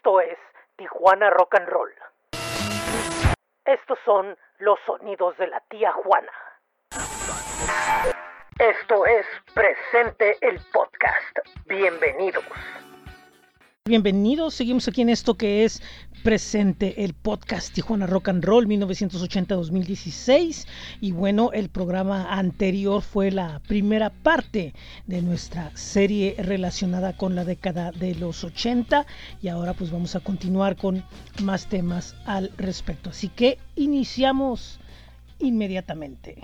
Esto es Tijuana Rock and Roll. Estos son los sonidos de la tía Juana. Esto es Presente el Podcast. Bienvenidos. Bienvenidos, seguimos aquí en esto que es presente el podcast Tijuana Rock and Roll 1980-2016 y bueno, el programa anterior fue la primera parte de nuestra serie relacionada con la década de los 80 y ahora pues vamos a continuar con más temas al respecto. Así que iniciamos inmediatamente.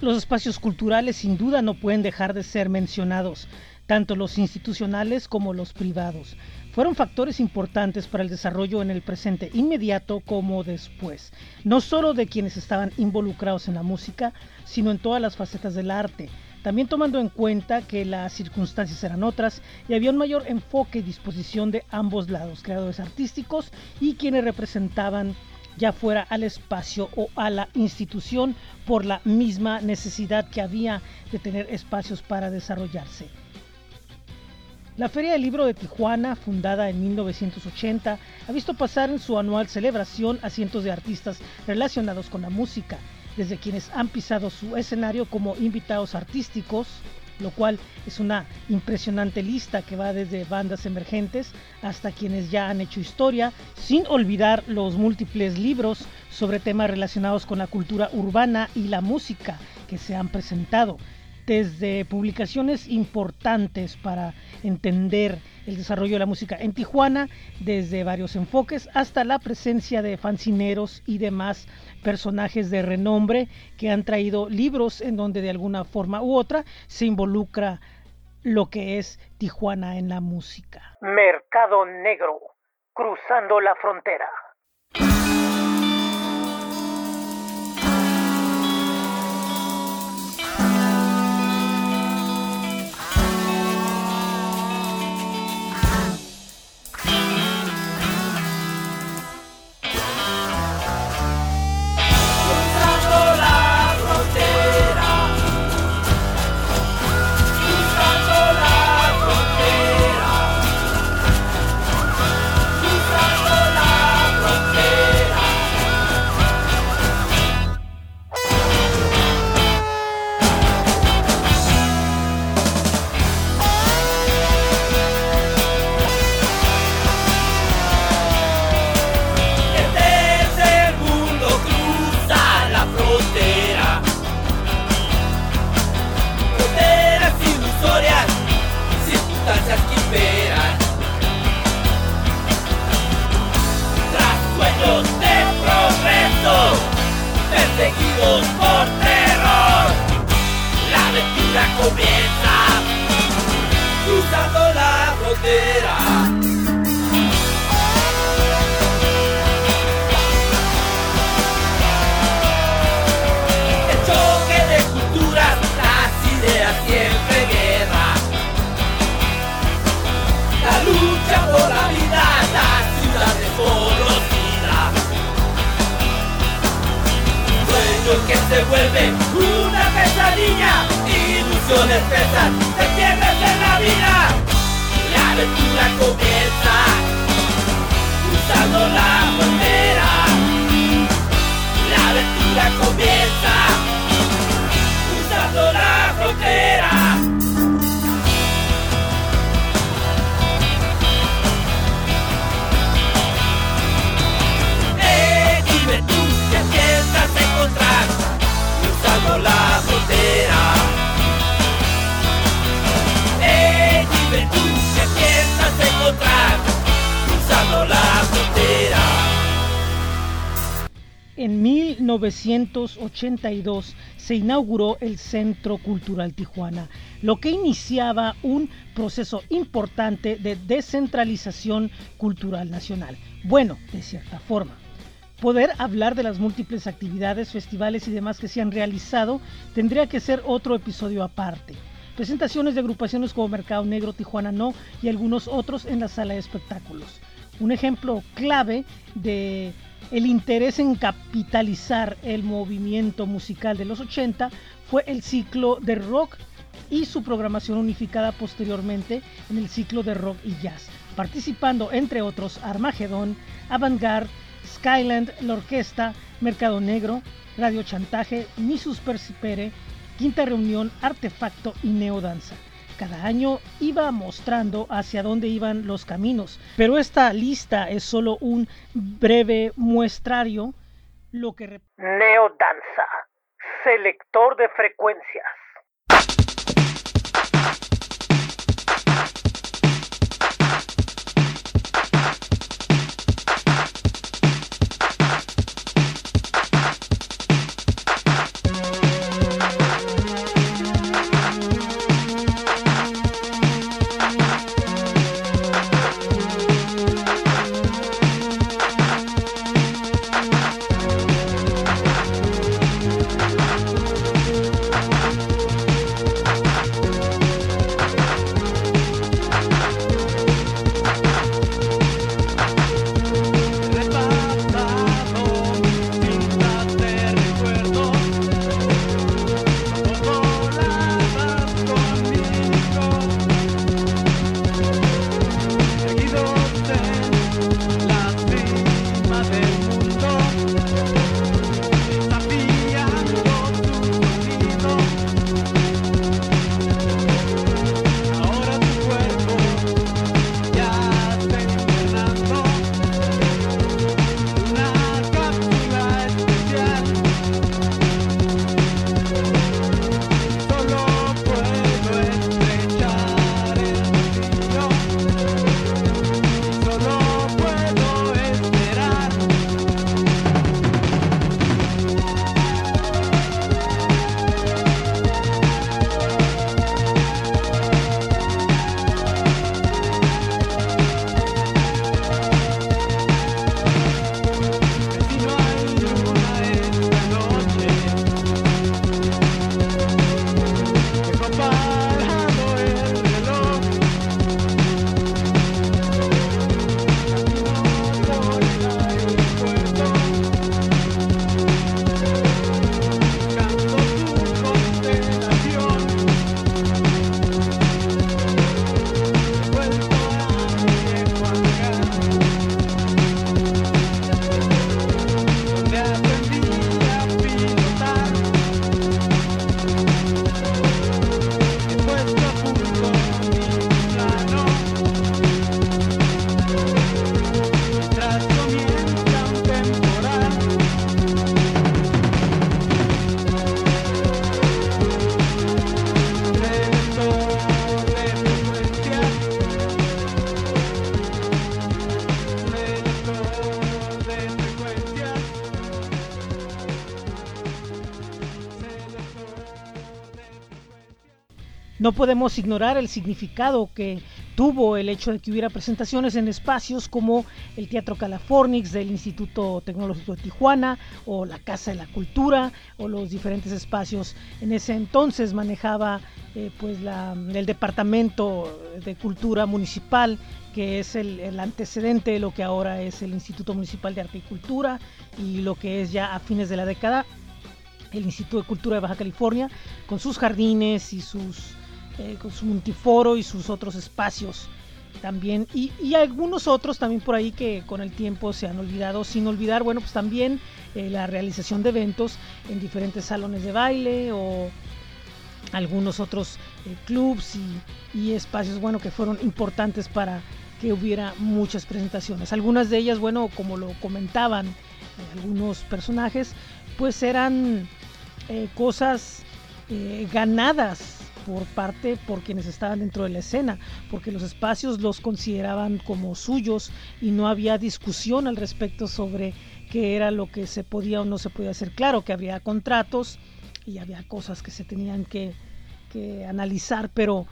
Los espacios culturales sin duda no pueden dejar de ser mencionados, tanto los institucionales como los privados fueron factores importantes para el desarrollo en el presente inmediato como después, no solo de quienes estaban involucrados en la música, sino en todas las facetas del arte, también tomando en cuenta que las circunstancias eran otras y había un mayor enfoque y disposición de ambos lados, creadores artísticos y quienes representaban ya fuera al espacio o a la institución por la misma necesidad que había de tener espacios para desarrollarse. La Feria del Libro de Tijuana, fundada en 1980, ha visto pasar en su anual celebración a cientos de artistas relacionados con la música, desde quienes han pisado su escenario como invitados artísticos, lo cual es una impresionante lista que va desde bandas emergentes hasta quienes ya han hecho historia, sin olvidar los múltiples libros sobre temas relacionados con la cultura urbana y la música que se han presentado desde publicaciones importantes para entender el desarrollo de la música en Tijuana, desde varios enfoques hasta la presencia de fancineros y demás personajes de renombre que han traído libros en donde de alguna forma u otra se involucra lo que es Tijuana en la música. Mercado Negro, cruzando la frontera. 1982 se inauguró el Centro Cultural Tijuana, lo que iniciaba un proceso importante de descentralización cultural nacional. Bueno, de cierta forma. Poder hablar de las múltiples actividades, festivales y demás que se han realizado tendría que ser otro episodio aparte. Presentaciones de agrupaciones como Mercado Negro, Tijuana No y algunos otros en la sala de espectáculos. Un ejemplo clave de el interés en capitalizar el movimiento musical de los 80 fue el ciclo de rock y su programación unificada posteriormente en el ciclo de rock y jazz, participando entre otros Armagedón, Avantgarde, Skyland, La Orquesta, Mercado Negro, Radio Chantaje, Misus Persipere, Quinta Reunión, Artefacto y Neodanza. Cada año iba mostrando hacia dónde iban los caminos, pero esta lista es solo un breve muestrario lo que Neodanza, selector de frecuencias. No podemos ignorar el significado que tuvo el hecho de que hubiera presentaciones en espacios como el Teatro Californix del Instituto Tecnológico de Tijuana o la Casa de la Cultura o los diferentes espacios. En ese entonces manejaba eh, pues el Departamento de Cultura Municipal que es el, el, antecedente de lo que ahora es el Instituto Municipal de Arte y Cultura y lo que es ya a fines de la década el Instituto de Cultura de Baja California, con sus jardines y sus eh, con su multiforo y sus otros espacios también. Y, algunos otros también por ahí que con el tiempo se han olvidado sin olvidar bueno pues también eh, la realización de eventos en diferentes salones de baile o algunos otros eh, clubs y, y, espacios bueno que fueron importantes para que hubiera muchas presentaciones. Algunas de ellas bueno como lo comentaban algunos personajes pues eran cosas ganadas por parte por quienes estaban dentro de la escena, porque los espacios los consideraban como suyos y no había discusión al respecto sobre qué era lo que se podía o no se podía hacer. Claro que había contratos y había cosas que se tenían que, que analizar, pero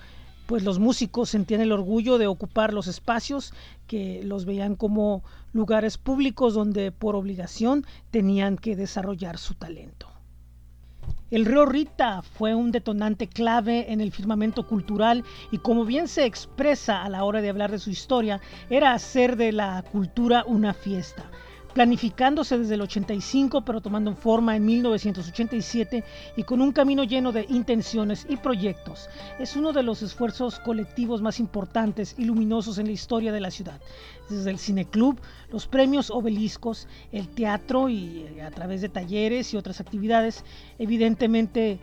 pues los músicos sentían el orgullo de ocupar los espacios que los veían como lugares públicos donde por obligación tenían que desarrollar su talento. El río Rita fue un detonante clave en el firmamento cultural y como bien se expresa a la hora de hablar de su historia, era hacer de la cultura una fiesta. Planificándose desde el 85 pero tomando forma en 1987 y con un camino lleno de intenciones y proyectos. Es uno de los esfuerzos colectivos más importantes y luminosos en la historia de la ciudad. Desde el cineclub, los premios obeliscos, el teatro y eh, a través de talleres y otras actividades, evidentemente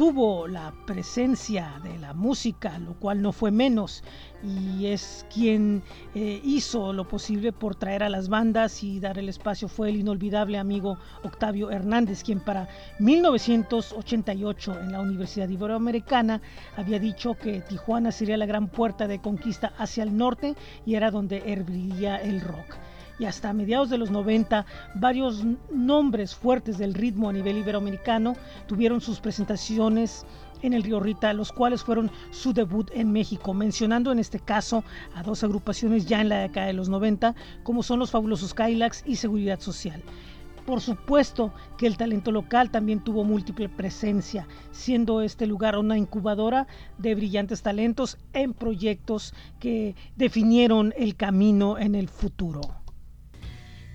tuvo la presencia de la música, lo cual no fue menos, y es quien eh, hizo lo posible por traer a las bandas y dar el espacio. Fue el inolvidable amigo Octavio Hernández, quien para 1988 en la Universidad Iberoamericana había dicho que Tijuana sería la gran puerta de conquista hacia el norte y era donde herviría el rock y hasta mediados de los 90 varios nombres fuertes del ritmo a nivel iberoamericano tuvieron sus presentaciones en el Río Rita, los cuales fueron su debut en México, mencionando en este caso a dos agrupaciones ya en la década de los 90, como son los fabulosos Kylax y Seguridad Social. Por supuesto que el talento local también tuvo múltiple presencia, siendo este lugar una incubadora de brillantes talentos en proyectos que definieron el camino en el futuro.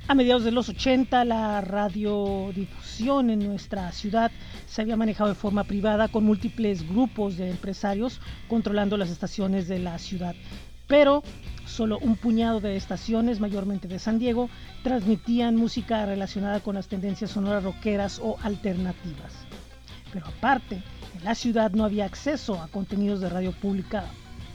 A mediados de los 80, la radiodifusión en nuestra ciudad se había manejado de forma privada con múltiples grupos de empresarios controlando las estaciones de la ciudad. Pero solo un puñado de estaciones, mayormente de San Diego, transmitían música relacionada con las tendencias sonoras rockeras o alternativas. Pero aparte, en la ciudad no había acceso a contenidos de radio pública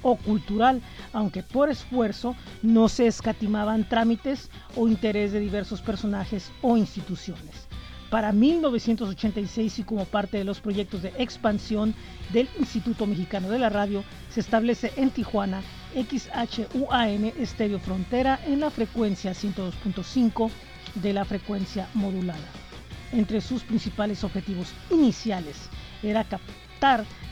o cultural, aunque por esfuerzo no se escatimaban trámites o interés de diversos personajes o instituciones. Para 1986 y como parte de los proyectos de expansión del Instituto Mexicano de la Radio, se establece en Tijuana XHUAN Estéreo Frontera en la frecuencia 102.5 de la frecuencia modulada. Entre sus principales objetivos iniciales era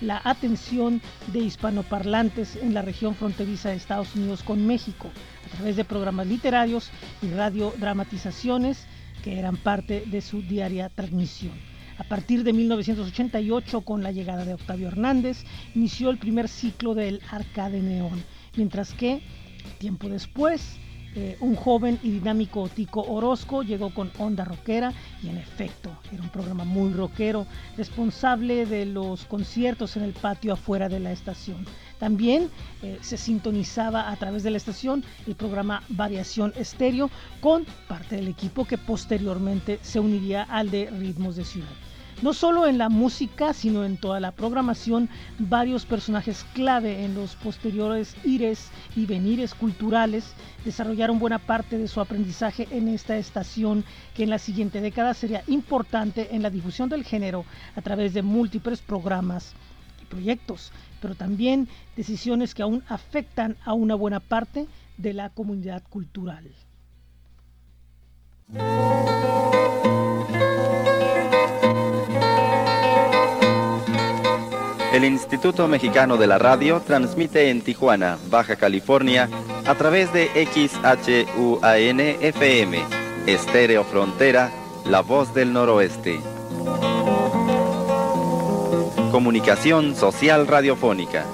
la atención de hispanoparlantes en la región fronteriza de Estados Unidos con México a través de programas literarios y radiodramatizaciones que eran parte de su diaria transmisión. A partir de 1988, con la llegada de Octavio Hernández, inició el primer ciclo del Arcade Neón, mientras que, tiempo después, eh, un joven y dinámico Tico Orozco llegó con onda rockera y en efecto era un programa muy rockero, responsable de los conciertos en el patio afuera de la estación. También eh, se sintonizaba a través de la estación el programa Variación Estéreo con parte del equipo que posteriormente se uniría al de Ritmos de Ciudad. No solo en la música, sino en toda la programación, varios personajes clave en los posteriores ires y venires culturales desarrollaron buena parte de su aprendizaje en esta estación que en la siguiente década sería importante en la difusión del género a través de múltiples programas y proyectos, pero también decisiones que aún afectan a una buena parte de la comunidad cultural. El Instituto Mexicano de la Radio transmite en Tijuana, Baja California, a través de XHUAN FM, Estéreo Frontera, La Voz del Noroeste. Comunicación Social Radiofónica.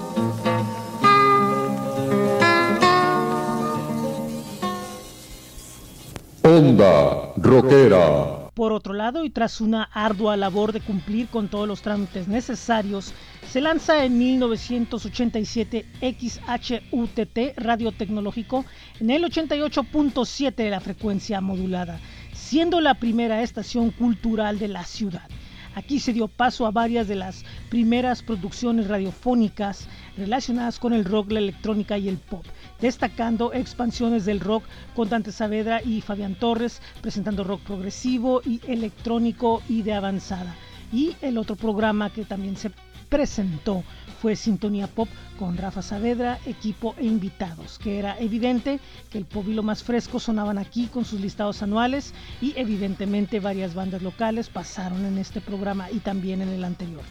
Onda Rockera. Por otro lado, y tras una ardua labor de cumplir con todos los trámites necesarios, se lanza en 1987 XHUTT Radio Tecnológico en el 88.7 de la frecuencia modulada, siendo la primera estación cultural de la ciudad. Aquí se dio paso a varias de las primeras producciones radiofónicas relacionadas con el rock, la electrónica y el pop, destacando expansiones del rock con Dante Saavedra y Fabián Torres, presentando rock progresivo y electrónico y de avanzada. Y el otro programa que también se presentó fue Sintonía Pop con Rafa Saavedra, equipo e invitados, que era evidente que el pop más fresco sonaban aquí con sus listados anuales y evidentemente varias bandas locales pasaron en este programa y también en el anterior.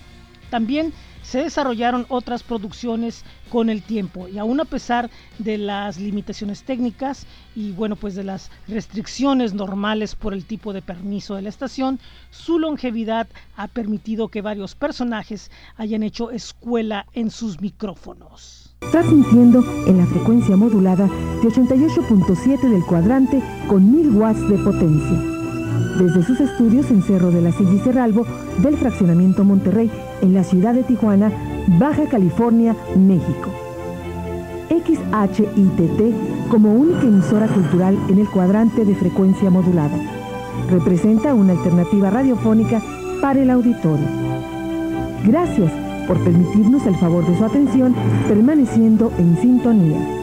También se desarrollaron otras producciones con el tiempo y aún a pesar de las limitaciones técnicas y bueno pues de las restricciones normales por el tipo de permiso de la estación, su longevidad ha permitido que varios personajes hayan hecho escuela en sus micrófonos. transmitiendo en la frecuencia modulada de 88.7 del cuadrante con 1000 watts de potencia. Desde sus estudios en Cerro de la Silla y Cerralbo del Fraccionamiento Monterrey en la ciudad de Tijuana, Baja California, México. XHITT como única emisora cultural en el cuadrante de frecuencia modulada. Representa una alternativa radiofónica para el auditorio. Gracias por permitirnos el favor de su atención permaneciendo en sintonía.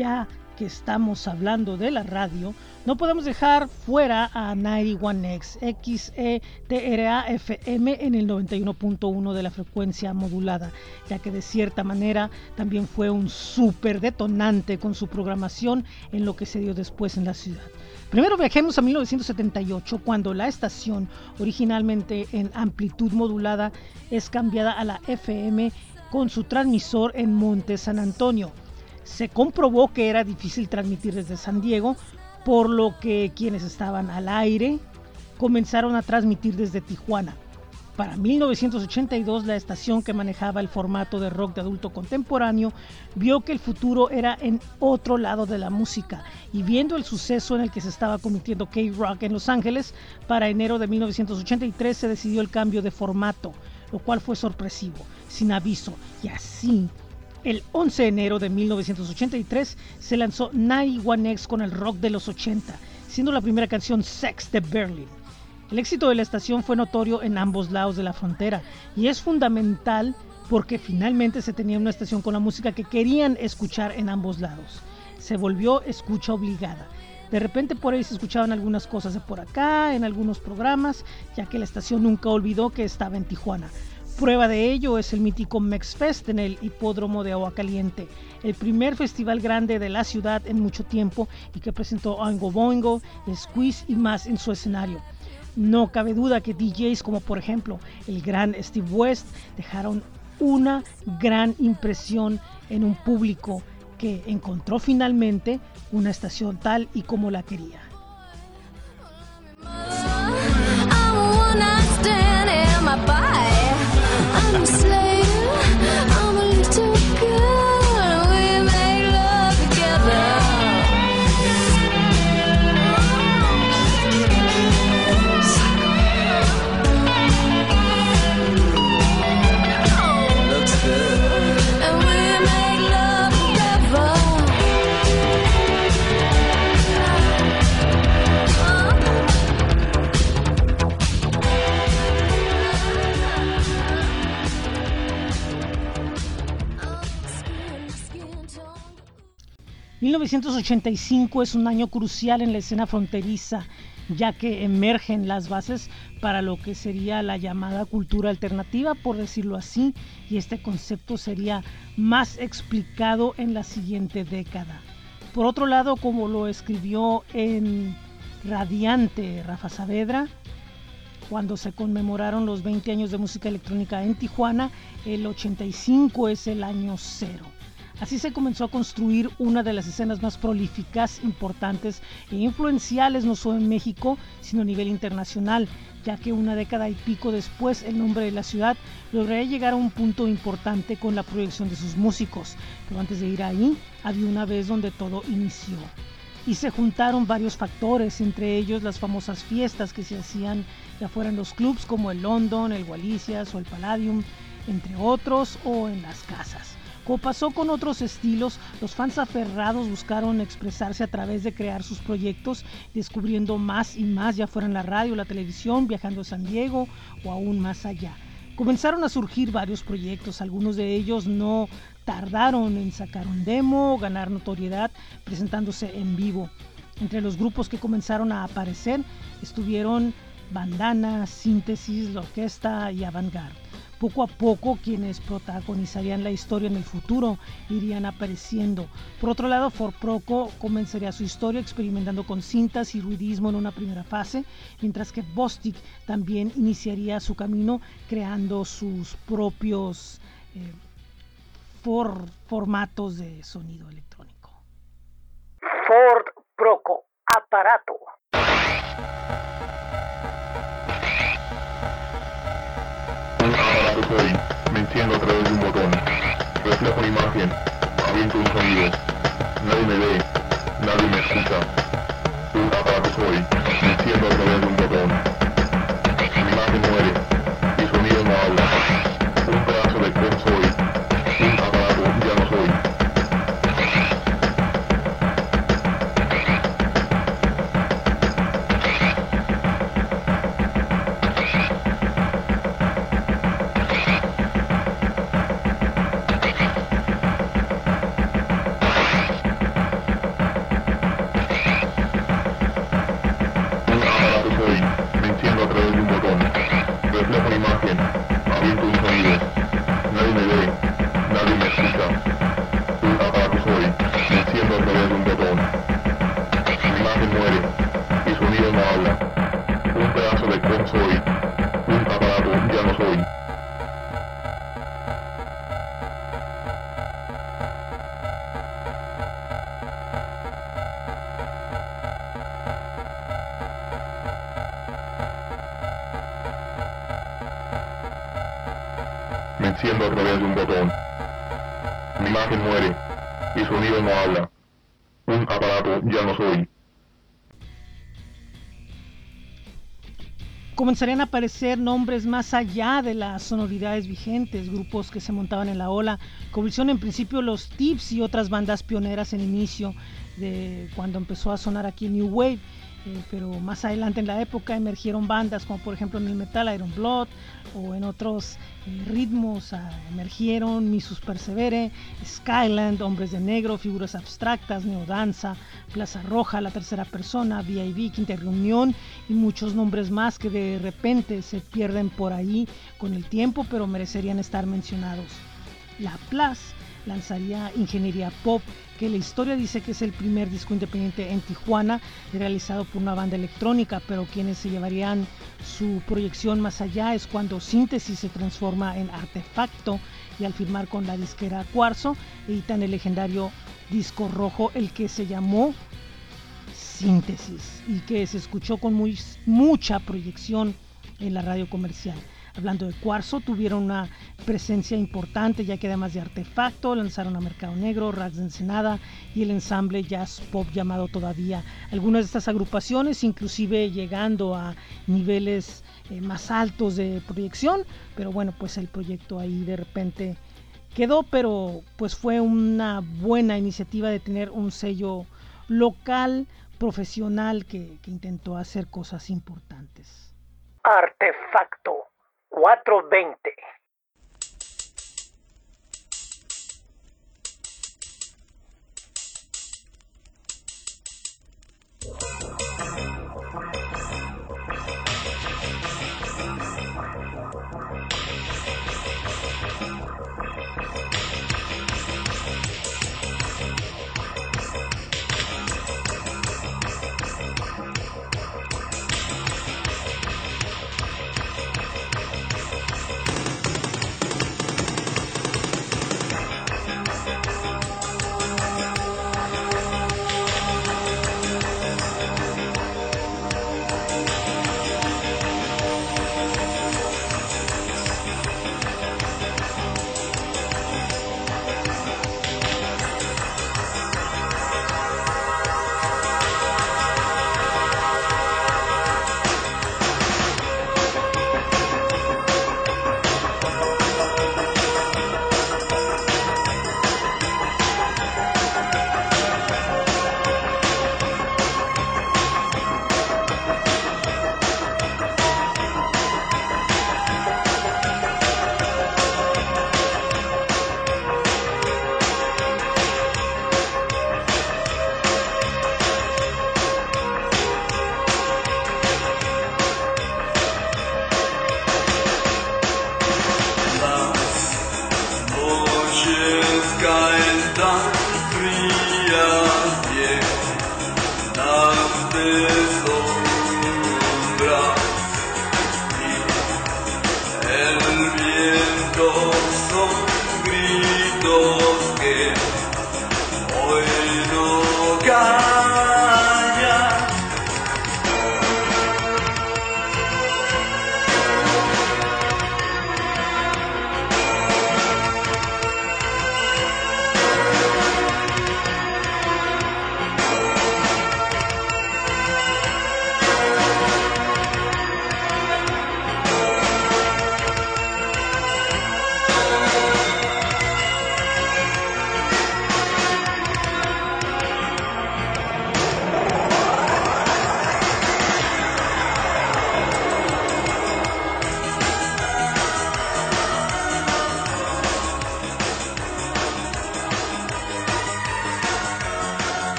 Ya que estamos hablando de la radio, no podemos dejar fuera a 91X XETRA FM en el 91.1 de la frecuencia modulada, ya que de cierta manera también fue un súper detonante con su programación en lo que se dio después en la ciudad. Primero viajemos a 1978, cuando la estación, originalmente en amplitud modulada, es cambiada a la FM con su transmisor en Monte San Antonio se comprobó que era difícil transmitir desde San Diego, por lo que quienes estaban al aire comenzaron a transmitir desde Tijuana. Para 1982 la estación que manejaba el formato de rock de adulto contemporáneo vio que el futuro era en otro lado de la música y viendo el suceso en el que se estaba cometiendo K-Rock en Los Ángeles, para enero de 1983 se decidió el cambio de formato, lo cual fue sorpresivo, sin aviso, y así el 11 de enero de 1983 se lanzó 91X con el rock de los 80, siendo la primera canción Sex de Berlin. El éxito de la estación fue notorio en ambos lados de la frontera y es fundamental porque finalmente se tenía una estación con la música que querían escuchar en ambos lados. Se volvió escucha obligada. De repente por ahí se escuchaban algunas cosas de por acá, en algunos programas, ya que la estación nunca olvidó que estaba en Tijuana. Prueba de ello es el mítico Mexfest en el hipódromo de Agua Caliente, el primer festival grande de la ciudad en mucho tiempo y que presentó Oingo Boingo, Squeeze y más en su escenario. No cabe duda que DJs como por ejemplo el gran Steve West dejaron una gran impresión en un público que encontró finalmente una estación tal y como la quería. ...1985 es un año crucial en la escena fronteriza... ...ya que emergen las bases para lo que sería la llamada cultura alternativa, por decirlo así... ...y este concepto sería más explicado en la siguiente década. Por otro lado, como lo escribió en Radiante Rafa Saavedra... ...cuando se conmemoraron los 20 años de música electrónica en Tijuana... ...el 85 es el año cero. Así se comenzó a construir una de las escenas más prolíficas, importantes e influenciales no solo en México, sino a nivel internacional, ya que una década y pico después el nombre de la ciudad lograría llegar a un punto importante con la proyección de sus músicos. Pero antes de ir ahí, había una vez donde todo inició. Y se juntaron varios factores, entre ellos las famosas fiestas que se hacían ya fuera en los clubs como el London, el Walisias o el Palladium, entre otros, o en las casas. Como pasó con otros estilos, los fans aferrados buscaron expresarse a través de crear sus proyectos, descubriendo más y más, ya fuera en la radio, la televisión, viajando a San Diego o aún más allá. Comenzaron a surgir varios proyectos, algunos de ellos no tardaron en sacar un demo, ganar notoriedad, presentándose en vivo. Entre los grupos que comenzaron a aparecer estuvieron Bandana, Síntesis, La Orquesta y Avantgarde. Poco a poco quienes protagonizarían la historia en el futuro irían apareciendo. Por otro lado, Forproco comenzaría su historia experimentando con cintas y ruidismo en una primera fase, mientras que Bostic también iniciaría su camino creando sus propios... Eh, formatos de sonido electrónico. Ford Proco, aparato. Aparato soy, me enciendo a través de un botón, reflejo imagen, aviento un sonido, nadie me ve, nadie me escucha. Un aparato soy, me enciendo a través de un botón, Comenzarían a aparecer nombres más allá de las sonoridades vigentes, grupos que se montaban en la ola, como en principio los Tips y otras bandas pioneras en inicio de cuando empezó a sonar aquí New Wave. Eh, pero más adelante en la época emergieron bandas como por ejemplo en el metal Iron Blood o en otros eh, ritmos ah, emergieron Misus Persevere, Skyland, Hombres de Negro, Figuras Abstractas, Neodanza, Plaza Roja, La Tercera Persona, VIV, Quinta Reunión y muchos nombres más que de repente se pierden por ahí con el tiempo pero merecerían estar mencionados. La Place lanzaría Ingeniería Pop, que la historia dice que es el primer disco independiente en Tijuana realizado por una banda electrónica, pero quienes se llevarían su proyección más allá es cuando Síntesis se transforma en Artefacto y al firmar con la disquera Cuarzo editan el legendario disco rojo, el que se llamó Síntesis y que se escuchó con muy, mucha proyección en la radio comercial. Hablando de Cuarzo, tuvieron una presencia importante ya que además de Artefacto lanzaron a Mercado Negro, Rags de Ensenada y el ensamble jazz pop llamado Todavía. Algunas de estas agrupaciones inclusive llegando a niveles eh, más altos de proyección, pero bueno, pues el proyecto ahí de repente quedó, pero pues fue una buena iniciativa de tener un sello local, profesional que intentó hacer cosas importantes. Artefacto 420.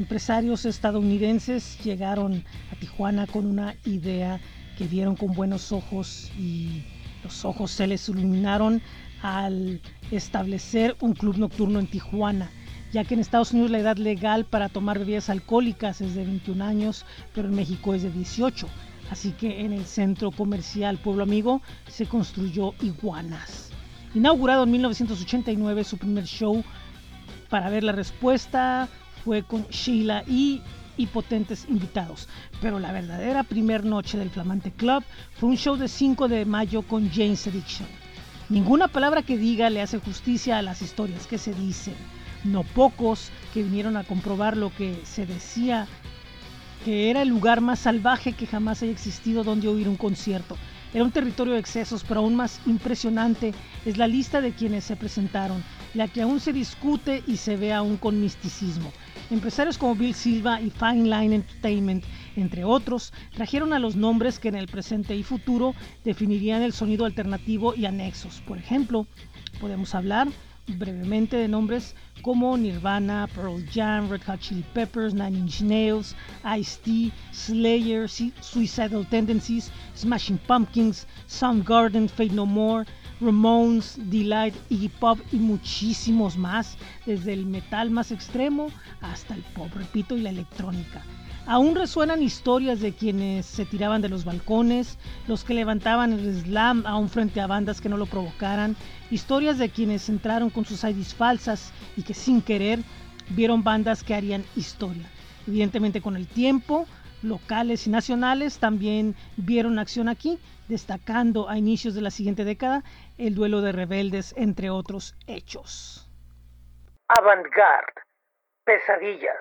Empresarios estadounidenses llegaron a Tijuana con una idea que vieron con buenos ojos y los ojos se les iluminaron al establecer un club nocturno en Tijuana, ya que en Estados Unidos la edad legal para tomar bebidas alcohólicas es de 21 años, pero en México es de 18. Así que en el centro comercial Pueblo Amigo se construyó Iguanas. Inaugurado en 1989, su primer show para ver la respuesta fue con Sheila y y potentes invitados. Pero la verdadera primer noche del Flamante Club fue un show de 5 de mayo con James Addiction. Ninguna palabra que diga le hace justicia a las historias que se dicen. No pocos que vinieron a comprobar lo que se decía que era el lugar más salvaje que jamás haya existido donde oír un concierto. Era un territorio de excesos, pero aún más impresionante es la lista de quienes se presentaron, la que aún se discute y se ve aún con misticismo. Empresarios como Bill Silva y Fine Line Entertainment, entre otros, trajeron a los nombres que en el presente y futuro definirían el sonido alternativo y anexos. Por ejemplo, podemos hablar brevemente de nombres como Nirvana, Pearl Jam, Red Hot Chili Peppers, Nine Inch Nails, Ice-T, Slayer, Suicidal Tendencies, Smashing Pumpkins, Soundgarden, Fate No More, Ramones, Delight, Iggy Pop y muchísimos más, desde el metal más extremo hasta el pop, repito, y la electrónica. Aún resuenan historias de quienes se tiraban de los balcones, los que levantaban el slam aún frente a bandas que no lo provocaran, historias de quienes entraron con sus IDs falsas y que sin querer vieron bandas que harían historia. Evidentemente con el tiempo, locales y nacionales también vieron acción aquí, destacando a inicios de la siguiente década el duelo de rebeldes, entre otros hechos. Avantgarde, pesadillas.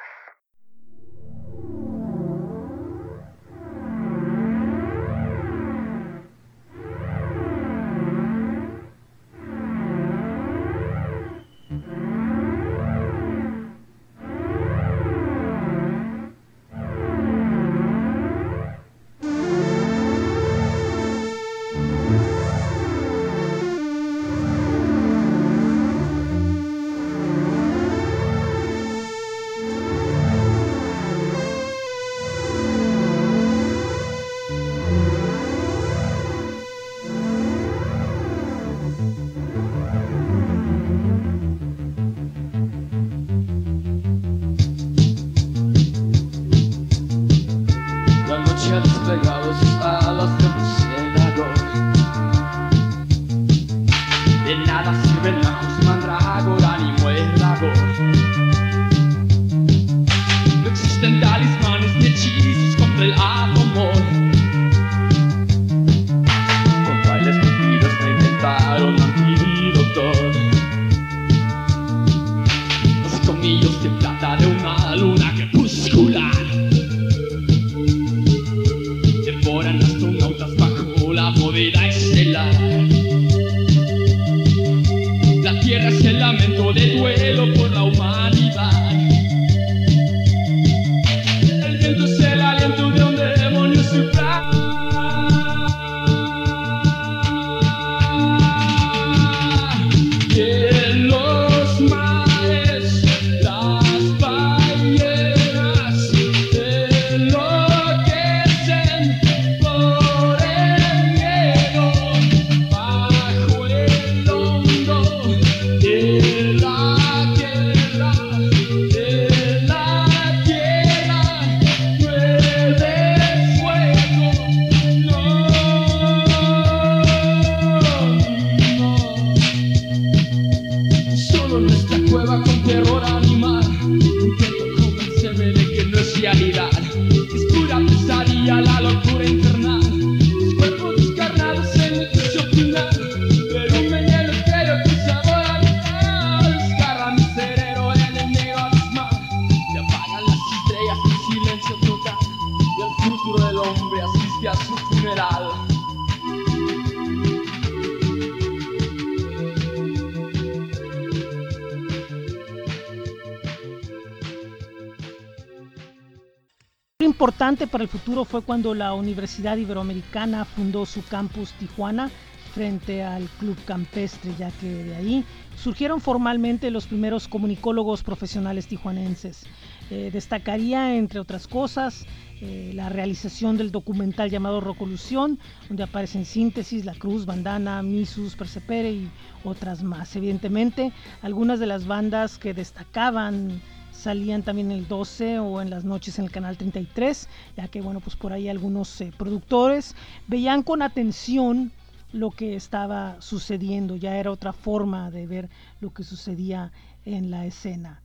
Para el futuro fue cuando la Universidad Iberoamericana fundó su campus Tijuana frente al Club Campestre, ya que de ahí surgieron formalmente los primeros comunicólogos profesionales tijuanenses. Eh, destacaría, entre otras cosas, eh, la realización del documental llamado Rocolución, donde aparecen Síntesis, La Cruz, Bandana, Misus, Persepere y otras más. Evidentemente, algunas de las bandas que destacaban salían también el 12 o en las noches en el canal 33, ya que bueno, pues por ahí algunos eh, productores veían con atención lo que estaba sucediendo, ya era otra forma de ver lo que sucedía en la escena.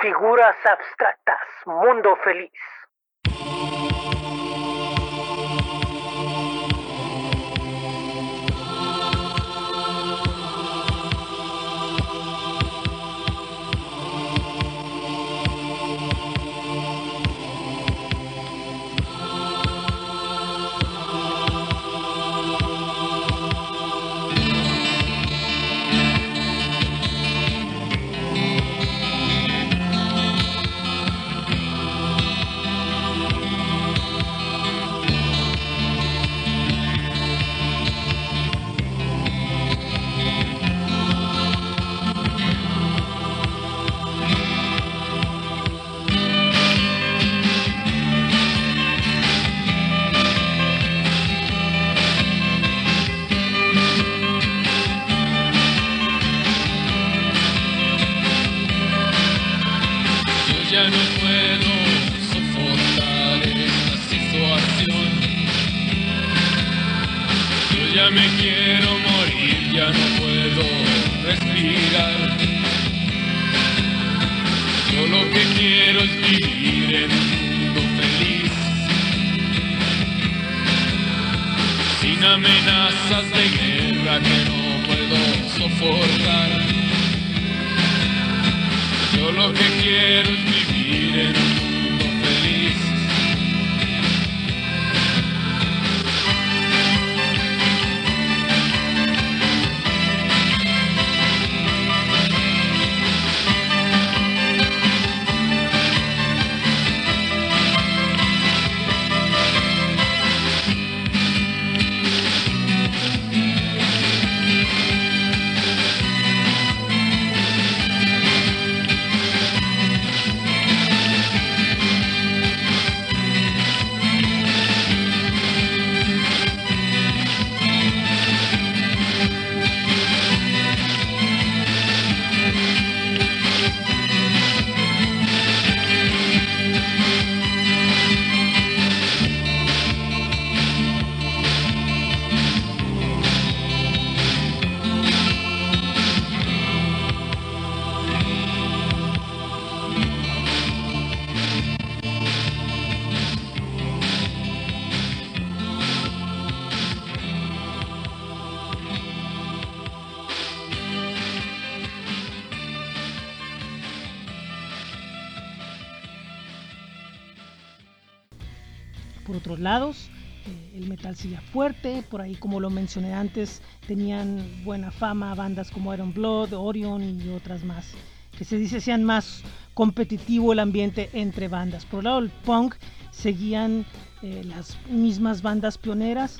Figuras abstractas, mundo feliz. ya me quiero morir, ya no puedo respirar. Yo lo que quiero es vivir en un mundo feliz, sin amenazas de guerra que no puedo soportar. Yo lo que quiero es vivir en un lados. Eh, el metal sigue fuerte, por ahí como lo mencioné antes, tenían buena fama bandas como Iron Blood, Orion y otras más, que se dice sean más competitivo el ambiente entre bandas. Por el lado del punk seguían eh, las mismas bandas pioneras,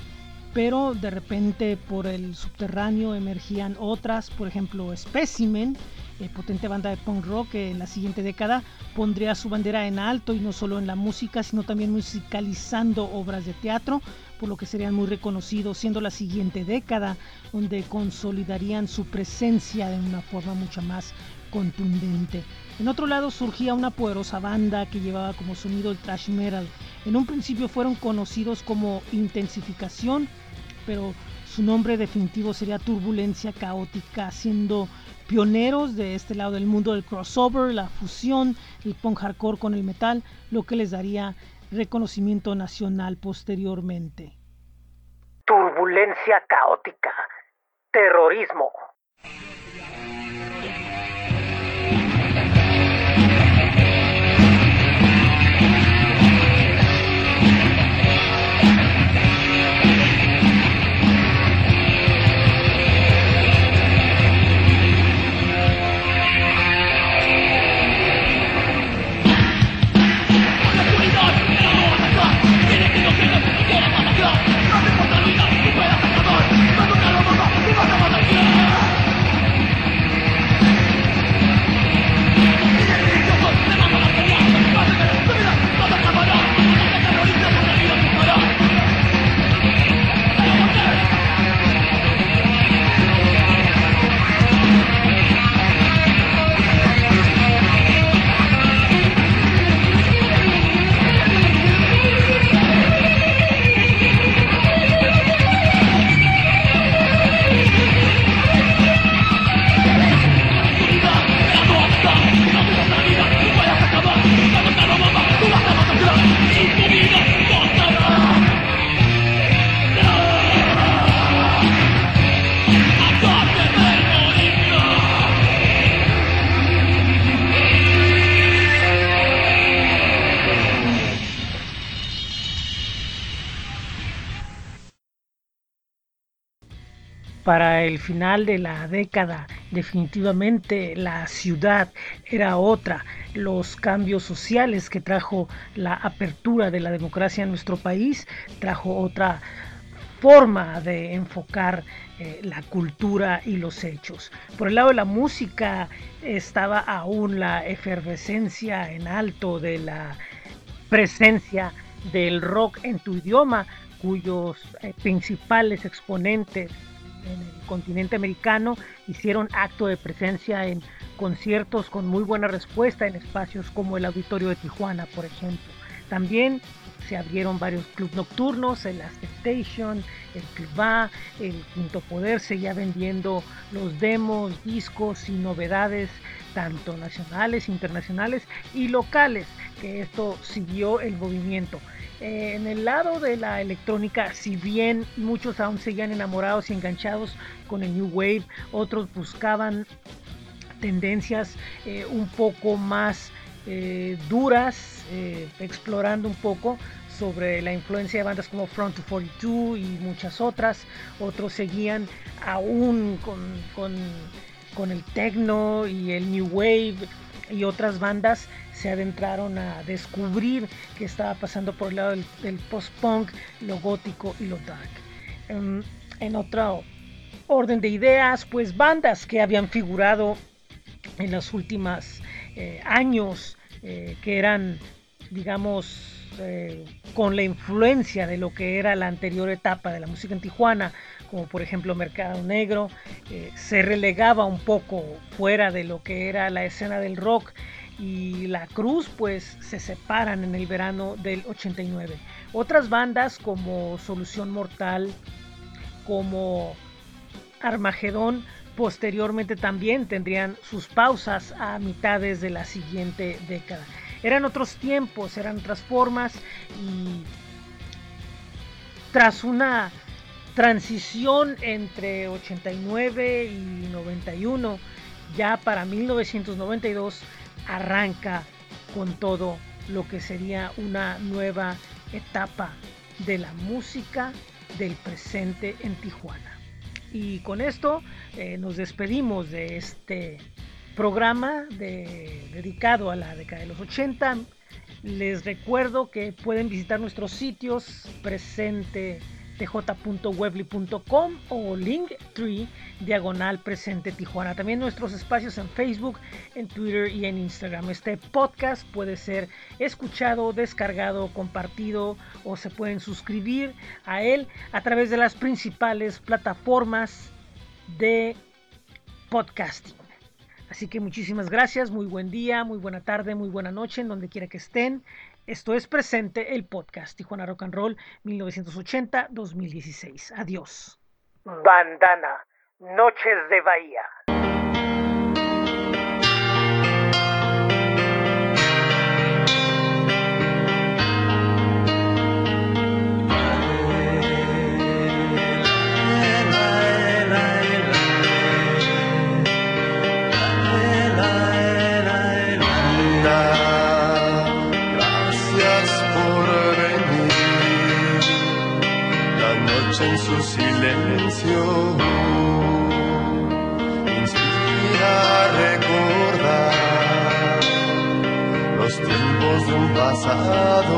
pero de repente por el subterráneo emergían otras, por ejemplo Specimen, eh, potente banda de punk rock que en la siguiente década pondría su bandera en alto y no solo en la música, sino también musicalizando obras de teatro, por lo que serían muy reconocidos, siendo la siguiente década donde consolidarían su presencia de una forma mucho más contundente. En otro lado surgía una poderosa banda que llevaba como sonido el thrash metal. En un principio fueron conocidos como Intensificación, pero su nombre definitivo sería Turbulencia Caótica, siendo pioneros de este lado del mundo del crossover, la fusión, el punk hardcore con el metal, lo que les daría reconocimiento nacional posteriormente. Turbulencia caótica, terrorismo. Para el final de la década definitivamente la ciudad era otra, los cambios sociales que trajo la apertura de la democracia en nuestro país trajo otra forma de enfocar eh, la cultura y los hechos. Por el lado de la música estaba aún la efervescencia en alto de la presencia del rock en tu idioma, cuyos eh, principales exponentes en el continente americano hicieron acto de presencia en conciertos con muy buena respuesta en espacios como el Auditorio de Tijuana, por ejemplo. También se abrieron varios clubes nocturnos, el Last Station, el Club A, el Quinto Poder seguía vendiendo los demos, discos y novedades tanto nacionales, internacionales y locales, que esto siguió el movimiento. Eh, en el lado de la electrónica, si bien muchos aún seguían enamorados y enganchados con el New Wave, otros buscaban tendencias eh, un poco más eh, duras, explorando un poco sobre la influencia de bandas como Front to 42 y muchas otras. Otros seguían aún con, con el techno y el new wave y otras bandas se adentraron a descubrir qué estaba pasando por el lado del, post-punk, lo gótico y lo dark. En, en otro orden de ideas, pues bandas que habían figurado en los últimos eh, años, eh, que eran, digamos, eh, con la influencia de lo que era la anterior etapa de la música en Tijuana, como por ejemplo Mercado Negro, se relegaba un poco fuera de lo que era la escena del rock y La Cruz pues se separan en el verano del 89. Otras bandas como Solución Mortal, como Armagedón, posteriormente también tendrían sus pausas a mitades de la siguiente década. Eran otros tiempos, eran otras formas y tras una transición entre 89 y 91, ya para 1992 arranca con todo lo que sería una nueva etapa de la música del presente en Tijuana. Y con esto eh, nos despedimos de este programa dedicado a la década de los 80. Les recuerdo que pueden visitar nuestros sitios presente tj.webly.com o linktree diagonal presente Tijuana. También nuestros espacios en Facebook, en Twitter y en Instagram. Este podcast puede ser escuchado, descargado, compartido o se pueden suscribir a él a través de las principales plataformas de podcasting. Así que muchísimas gracias, muy buen día, muy buena tarde, muy buena noche, en donde quiera que estén. Esto es presente el podcast Tijuana Rock and Roll 1980-2016. Adiós. Bandana, Noches de Bahía. Su silencio. Inspira a recordar los tiempos de un pasado.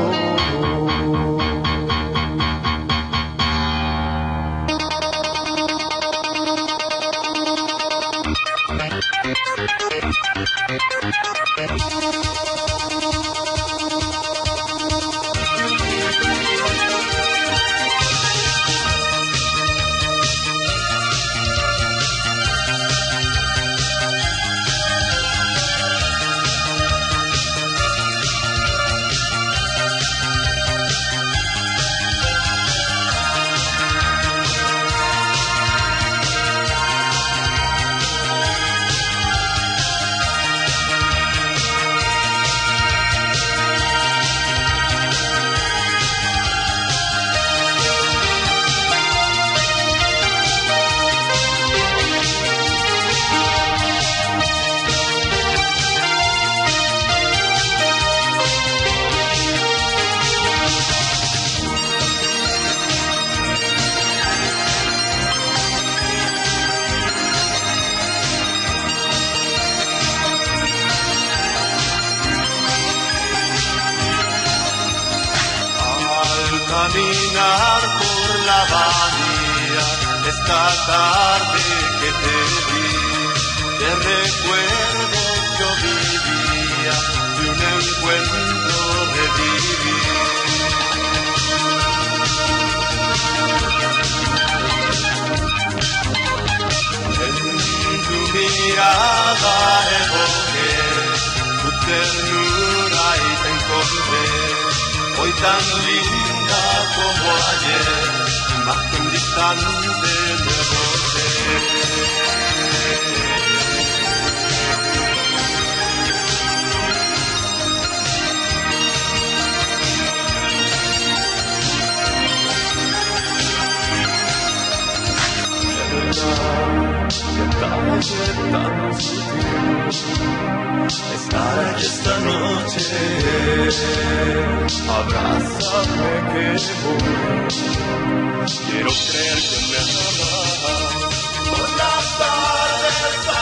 Caminar por la bahía esta tarde que te vi. De recuerdos yo vivía, de un encuentro reviví. En tu mirada evoqué tu ternura y te encontré hoy tan linda como ayer, imagen distante de Estar aquí esta noche, abrázame que voy. Quiero creer que me amas. Por las tardes.